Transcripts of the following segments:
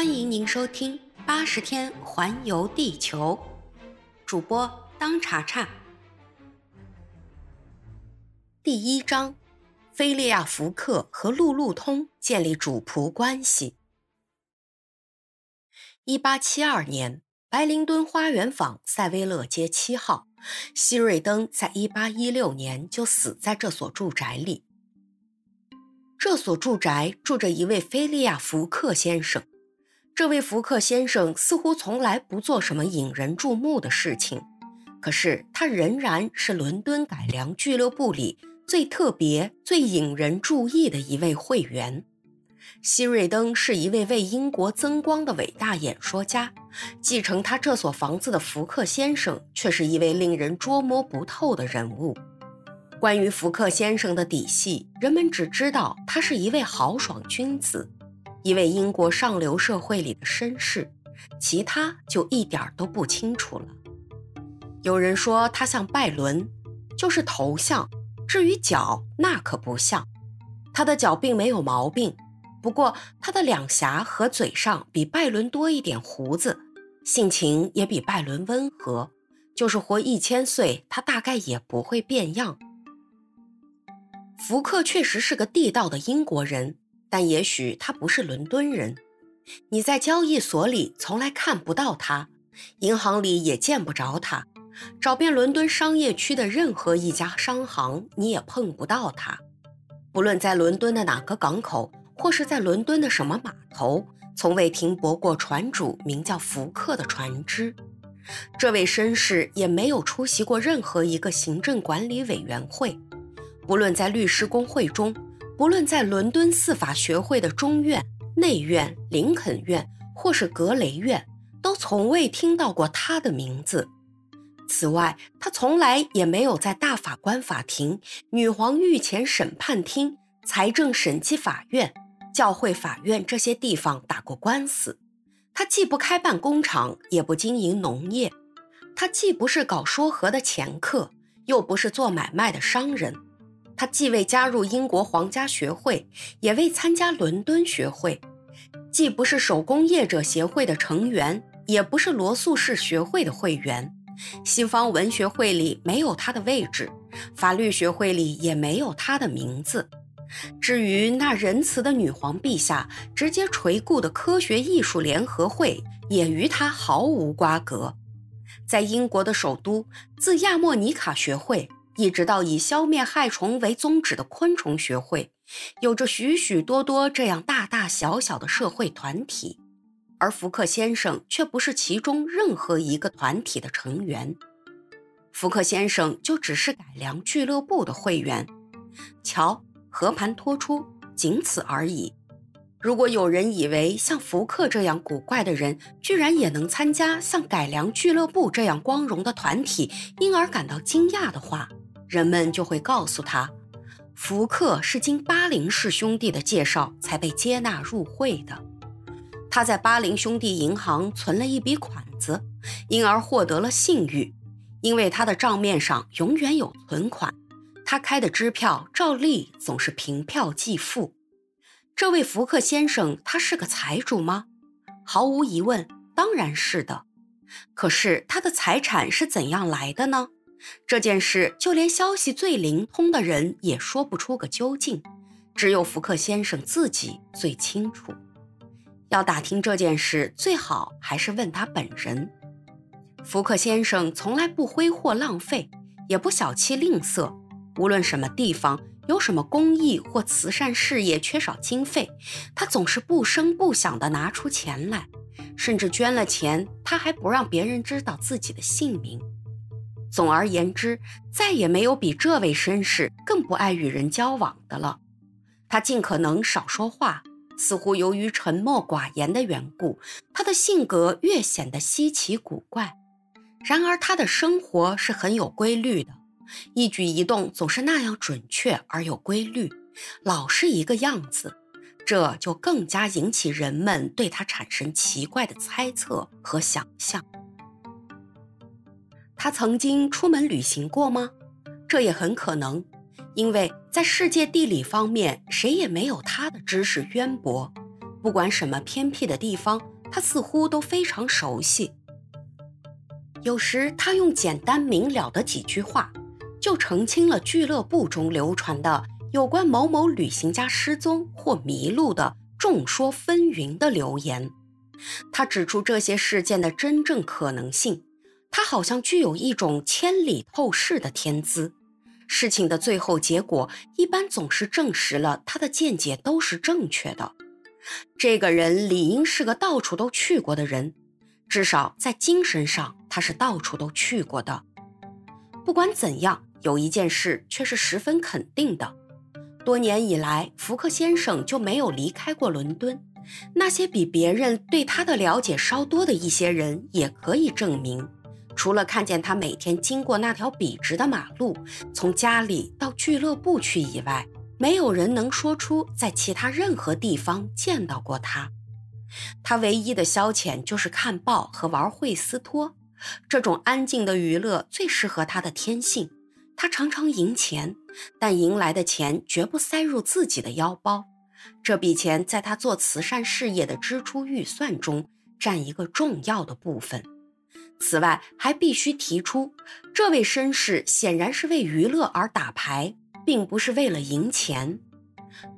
欢迎您收听《八十天环游地球》，主播当查查。第一章：菲利亚·福克和路路通建立主仆关系。一八七二年，白灵顿花园坊塞维勒街七号，希瑞登在一八一六年就死在这所住宅里。这所住宅住着一位菲利亚·福克先生。这位福克先生似乎从来不做什么引人注目的事情，可是他仍然是伦敦改良俱乐部里最特别、最引人注意的一位会员。希瑞登是一位为英国增光的伟大演说家，继承他这所房子的福克先生却是一位令人捉摸不透的人物。关于福克先生的底细，人们只知道他是一位豪爽君子。一位英国上流社会里的绅士，其他就一点都不清楚了。有人说他像拜伦，就是头像；至于脚，那可不像。他的脚并没有毛病，不过他的两颊和嘴上比拜伦多一点胡子，性情也比拜伦温和。就是活一千岁，他大概也不会变样。福克确实是个地道的英国人。但也许他不是伦敦人，你在交易所里从来看不到他，银行里也见不着他，找遍伦敦商业区的任何一家商行，你也碰不到他。不论在伦敦的哪个港口，或是在伦敦的什么码头，从未停泊过船主名叫福克的船只。这位绅士也没有出席过任何一个行政管理委员会，不论在律师工会中。不论在伦敦司法学会的中院、内院、林肯院，或是格雷院，都从未听到过他的名字。此外，他从来也没有在大法官法庭、女皇御前审判厅、财政审计法院、教会法院这些地方打过官司。他既不开办工厂，也不经营农业。他既不是搞说和的掮客，又不是做买卖的商人。他既未加入英国皇家学会，也未参加伦敦学会，既不是手工业者协会的成员，也不是罗素式学会的会员。西方文学会里没有他的位置，法律学会里也没有他的名字。至于那仁慈的女皇陛下直接垂顾的科学艺术联合会，也与他毫无瓜葛。在英国的首都，自亚莫尼卡学会。一直到以消灭害虫为宗旨的昆虫学会，有着许许多多这样大大小小的社会团体，而福克先生却不是其中任何一个团体的成员。福克先生就只是改良俱乐部的会员。瞧，和盘托出，仅此而已。如果有人以为像福克这样古怪的人居然也能参加像改良俱乐部这样光荣的团体，因而感到惊讶的话，人们就会告诉他，福克是经巴林氏兄弟的介绍才被接纳入会的。他在巴林兄弟银行存了一笔款子，因而获得了信誉，因为他的账面上永远有存款。他开的支票照例总是凭票即付。这位福克先生，他是个财主吗？毫无疑问，当然是的。可是他的财产是怎样来的呢？这件事，就连消息最灵通的人也说不出个究竟，只有福克先生自己最清楚。要打听这件事，最好还是问他本人。福克先生从来不挥霍浪费，也不小气吝啬。无论什么地方有什么公益或慈善事业缺少经费，他总是不声不响地拿出钱来，甚至捐了钱，他还不让别人知道自己的姓名。总而言之，再也没有比这位绅士更不爱与人交往的了。他尽可能少说话，似乎由于沉默寡言的缘故，他的性格越显得稀奇古怪。然而，他的生活是很有规律的，一举一动总是那样准确而有规律，老是一个样子，这就更加引起人们对他产生奇怪的猜测和想象。他曾经出门旅行过吗？这也很可能，因为在世界地理方面，谁也没有他的知识渊博。不管什么偏僻的地方，他似乎都非常熟悉。有时他用简单明了的几句话，就澄清了俱乐部中流传的有关某某旅行家失踪或迷路的众说纷纭的流言。他指出这些事件的真正可能性。他好像具有一种千里透视的天资。事情的最后结果一般总是证实了他的见解都是正确的。这个人理应是个到处都去过的人，至少在精神上他是到处都去过的。不管怎样，有一件事却是十分肯定的：多年以来，福克先生就没有离开过伦敦。那些比别人对他的了解稍多的一些人也可以证明，除了看见他每天经过那条笔直的马路，从家里到俱乐部去以外。没有人能说出在其他任何地方见到过他。他唯一的消遣就是看报和玩惠斯托，这种安静的娱乐最适合他的天性。他常常赢钱，但赢来的钱绝不塞入自己的腰包。这笔钱在他做慈善事业的支出预算中占一个重要的部分。此外，还必须提出，这位绅士显然是为娱乐而打牌。并不是为了赢钱，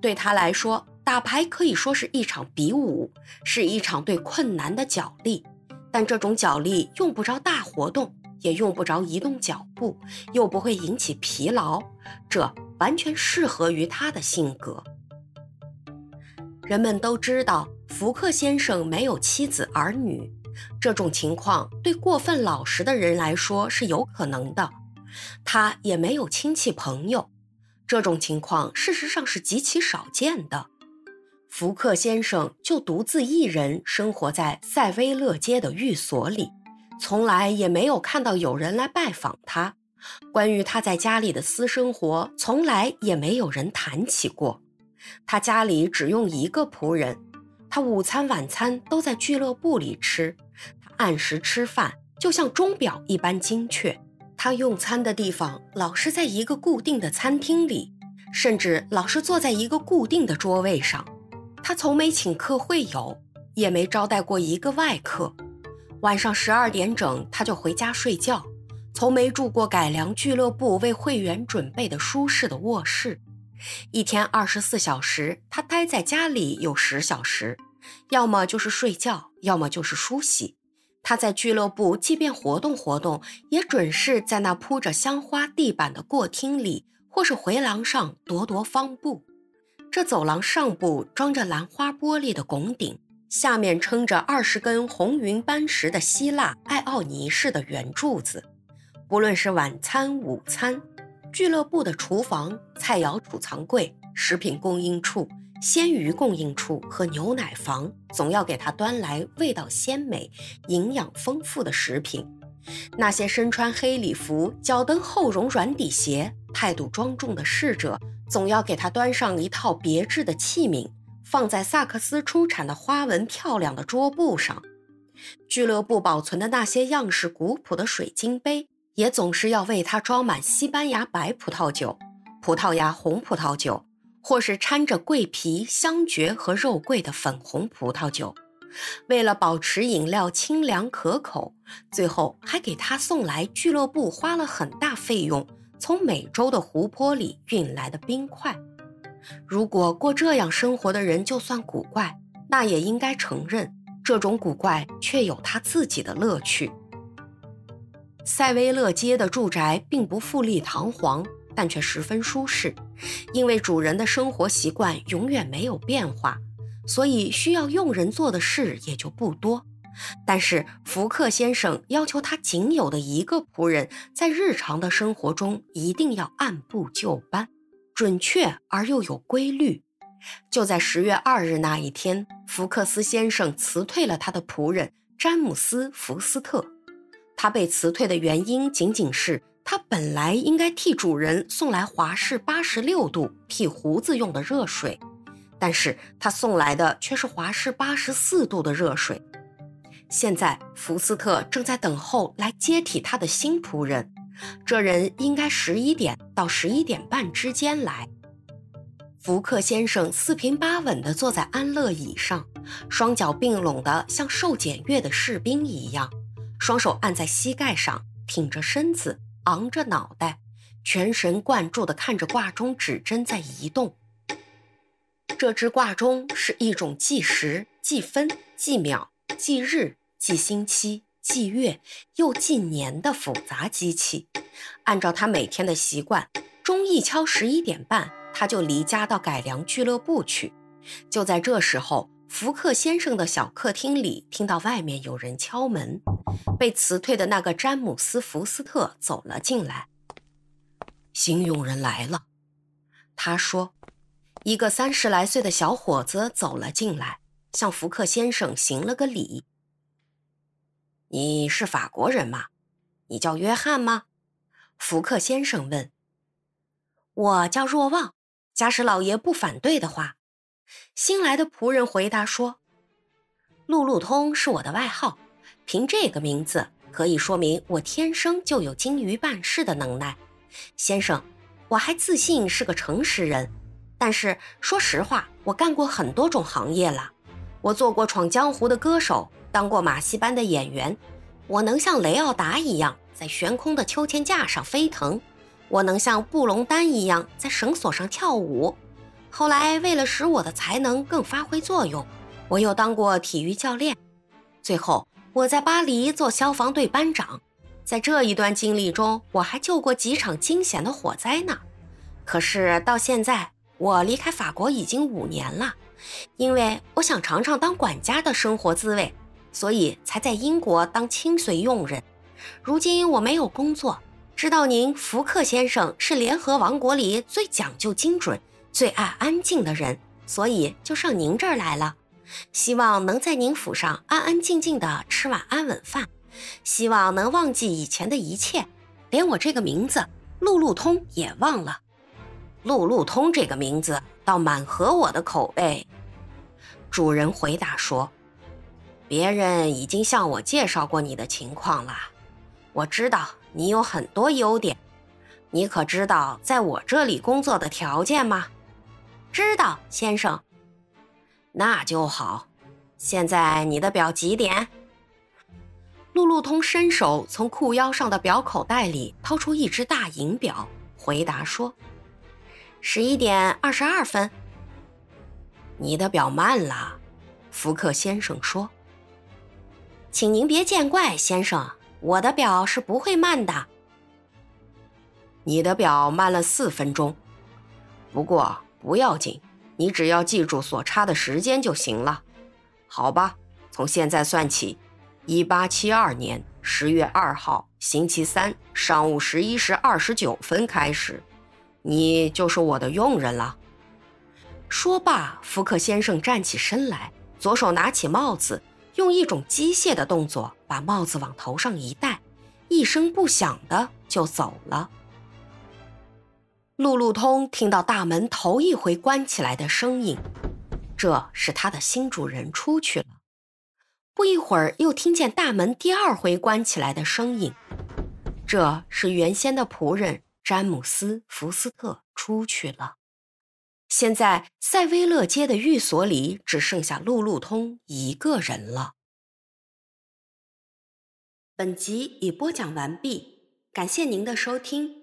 对他来说，打牌可以说是一场比武，是一场对困难的角力。但这种角力用不着大活动，也用不着移动脚步，又不会引起疲劳，这完全适合于他的性格。人们都知道，福克先生没有妻子儿女，这种情况对过分老实的人来说是有可能的。他也没有亲戚朋友。这种情况事实上是极其少见的。福克先生就独自一人生活在塞威勒街的寓所里，从来也没有看到有人来拜访他。关于他在家里的私生活，从来也没有人谈起过。他家里只用一个仆人，他午餐晚餐都在俱乐部里吃，他按时吃饭，就像钟表一般精确。他用餐的地方老是在一个固定的餐厅里，甚至老是坐在一个固定的桌位上。他从没请客会友，也没招待过一个外客。晚上十二点整，他就回家睡觉，从没住过改良俱乐部为会员准备的舒适的卧室。一天二十四小时，他待在家里有十小时，要么就是睡觉，要么就是梳洗。他在俱乐部，即便活动活动，也准是在那铺着香花地板的过厅里，或是回廊上踱踱方步。这走廊上部装着兰花玻璃的拱顶，下面撑着二十根红云斑石的希腊艾奥尼式的圆柱子。不论是晚餐、午餐，俱乐部的厨房、菜肴储藏柜、食品供应处。鲜鱼供应处和牛奶房总要给他端来味道鲜美、营养丰富的食品。那些身穿黑礼服、脚蹬厚绒软底鞋、态度庄重的侍者总要给他端上一套别致的器皿，放在萨克斯出产的花纹漂亮的桌布上。俱乐部保存的那些样式古朴的水晶杯也总是要为他装满西班牙白葡萄酒、葡萄牙红葡萄酒。或是掺着桂皮、香蕨和肉桂的粉红葡萄酒，为了保持饮料清凉可口，最后还给他送来俱乐部花了很大费用从美洲的湖泊里运来的冰块。如果过这样生活的人就算古怪，那也应该承认，这种古怪却有他自己的乐趣。塞维勒街的住宅并不富丽堂皇。但却十分舒适，因为主人的生活习惯永远没有变化，所以需要佣人做的事也就不多。但是福克先生要求他仅有的一个仆人，在日常的生活中一定要按部就班、准确而又有规律。就在十月二日那一天，福克斯先生辞退了他的仆人詹姆斯·福斯特。他被辞退的原因仅仅是。他本来应该替主人送来华氏八十六度剃胡子用的热水，但是他送来的却是华氏八十四度的热水。现在福斯特正在等候来接替他的新仆人，这人应该十一点到十一点半之间来。福克先生四平八稳地坐在安乐椅上，双脚并拢的像受检阅的士兵一样，双手按在膝盖上，挺着身子，昂着脑袋，全神贯注地看着挂钟指针在移动。这只挂钟是一种计时、计分、计秒、计日、计星期、计月又计年的复杂机器。按照他每天的习惯，钟一敲十一点半，他就离家到改良俱乐部去。就在这时候，福克先生的小客厅里听到外面有人敲门，被辞退的那个詹姆斯·福斯特走了进来。新佣人来了，他说。一个三十来岁的小伙子走了进来，向福克先生行了个礼。“你是法国人吗？你叫约翰吗？”福克先生问。“我叫若望，假使老爷不反对的话。”新来的仆人回答说，“路路通是我的外号，凭这个名字可以说明我天生就有精于办事的能耐。先生，我还自信是个诚实人。”但是说实话，我干过很多种行业了。我做过闯江湖的歌手，当过马戏班的演员。我能像雷奥达一样在悬空的秋千架上飞腾，我能像布隆丹一样在绳索上跳舞。后来为了使我的才能更发挥作用，我又当过体育教练。最后我在巴黎做消防队班长。在这一段经历中，我还救过几场惊险的火灾呢。可是到现在。我离开法国已经五年了，因为我想尝尝当管家的生活滋味，所以才在英国当清随佣人。如今我没有工作，知道您福克先生是联合王国里最讲究精准、最爱安静的人，所以就上您这儿来了。希望能在您府上安安静静的吃碗安稳饭，希望能忘记以前的一切，连我这个名字路路通也忘了。路路通这个名字倒蛮合我的口味。主人回答说：“别人已经向我介绍过你的情况了，我知道你有很多优点。你可知道在我这里工作的条件吗？”“知道，先生。”“那就好。现在你的表几点？”路路通伸手从裤腰上的表口袋里掏出一只大银表，回答说。十一点二十二分。你的表慢了，福克先生说。请您别见怪，先生，我的表是不会慢的。你的表慢了四分钟，不过不要紧，你只要记住所差的时间就行了。好吧，从现在算起，一八七二年十月二号星期三上午十一时二十九分开始。你就是我的佣人了。说罢，福克先生站起身来，左手拿起帽子，用一种机械的动作把帽子往头上一戴，一声不响的就走了。路路通听到大门头一回关起来的声音，这是他的新主人出去了。不一会儿，又听见大门第二回关起来的声音，这是原先的仆人。詹姆斯·福斯特出去了。现在塞维勒街的寓所里只剩下路路通一个人了。本集已播讲完毕，感谢您的收听。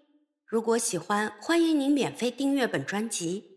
如果喜欢，欢迎您免费订阅本专辑。